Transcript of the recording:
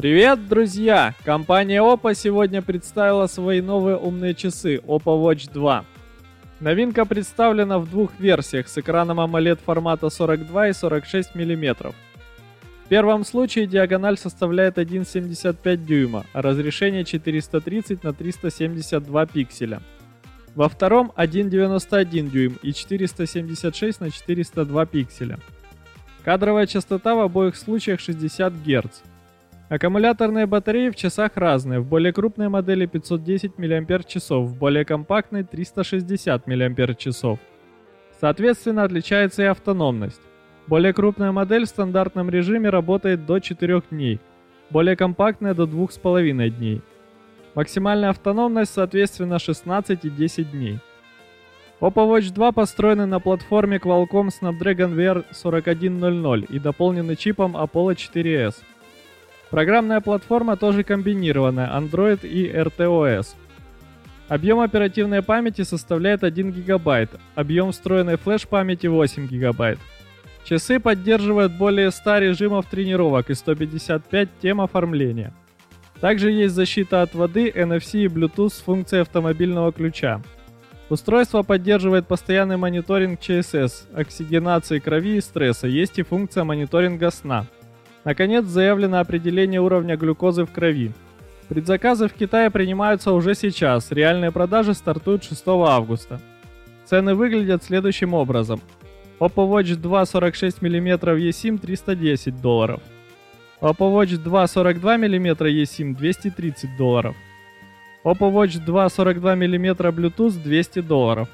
Привет, друзья! Компания Oppo сегодня представила свои новые умные часы Oppo Watch 2. Новинка представлена в двух версиях с экраном AMOLED формата 42 и 46 мм. В первом случае диагональ составляет 1,75 дюйма, а разрешение 430 на 372 пикселя. Во втором 1,91 дюйм и 476 на 402 пикселя. Кадровая частота в обоих случаях 60 Гц. Аккумуляторные батареи в часах разные, в более крупной модели 510 мАч, в более компактной 360 мАч. Соответственно, отличается и автономность. Более крупная модель в стандартном режиме работает до 4 дней, более компактная до 2,5 дней. Максимальная автономность, соответственно, 16 и 10 дней. Oppo Watch 2 построены на платформе Qualcomm Snapdragon VR 4100 и дополнены чипом Apollo 4S. Программная платформа тоже комбинированная, Android и RTOS. Объем оперативной памяти составляет 1 ГБ, объем встроенной флеш-памяти 8 ГБ. Часы поддерживают более 100 режимов тренировок и 155 тем оформления. Также есть защита от воды, NFC и Bluetooth с функцией автомобильного ключа. Устройство поддерживает постоянный мониторинг ЧСС, оксигенации крови и стресса, есть и функция мониторинга сна – Наконец, заявлено определение уровня глюкозы в крови. Предзаказы в Китае принимаются уже сейчас, реальные продажи стартуют 6 августа. Цены выглядят следующим образом. Oppo Watch 2 46 мм eSIM 310 долларов. Oppo Watch 2 42 мм eSIM 230 долларов. Oppo Watch 2 42 мм Bluetooth 200 долларов.